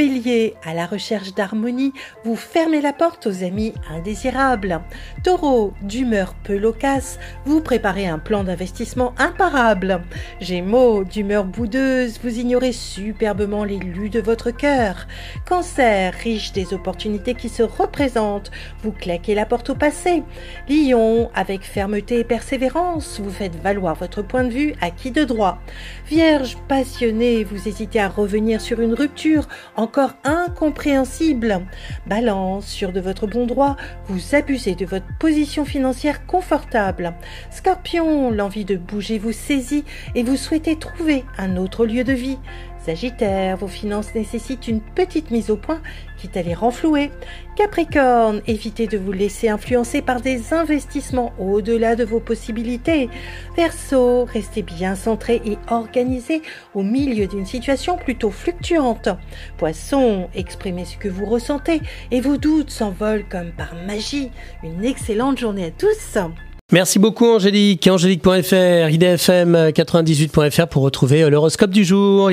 Bélier, à la recherche d'harmonie, vous fermez la porte aux amis indésirables. Taureau, d'humeur peu loquace, vous préparez un plan d'investissement imparable. Gémeaux, d'humeur boudeuse, vous ignorez superbement l'élu de votre cœur. Cancer, riche des opportunités qui se représentent, vous claquez la porte au passé. Lion, avec fermeté et persévérance, vous faites valoir votre point de vue à qui de droit. Vierge, passionné, vous hésitez à revenir sur une rupture encore incompréhensible. Balance, sûr de votre bon droit, vous abusez de votre position financière confortable. Scorpion, l'envie de bouger vous saisit et vous souhaitez trouver un autre lieu de vie. Sagittaire, vos finances nécessitent une petite mise au point, quitte à les renflouer. Capricorne, évitez de vous laisser influencer par des investissements au-delà de vos possibilités. Verseau, restez bien centré et organisé au milieu d'une situation plutôt fluctuante. Poisson, exprimez ce que vous ressentez et vos doutes s'envolent comme par magie. Une excellente journée à tous. Merci beaucoup Angélique. Angélique.fr, idfm98.fr pour retrouver l'horoscope du jour.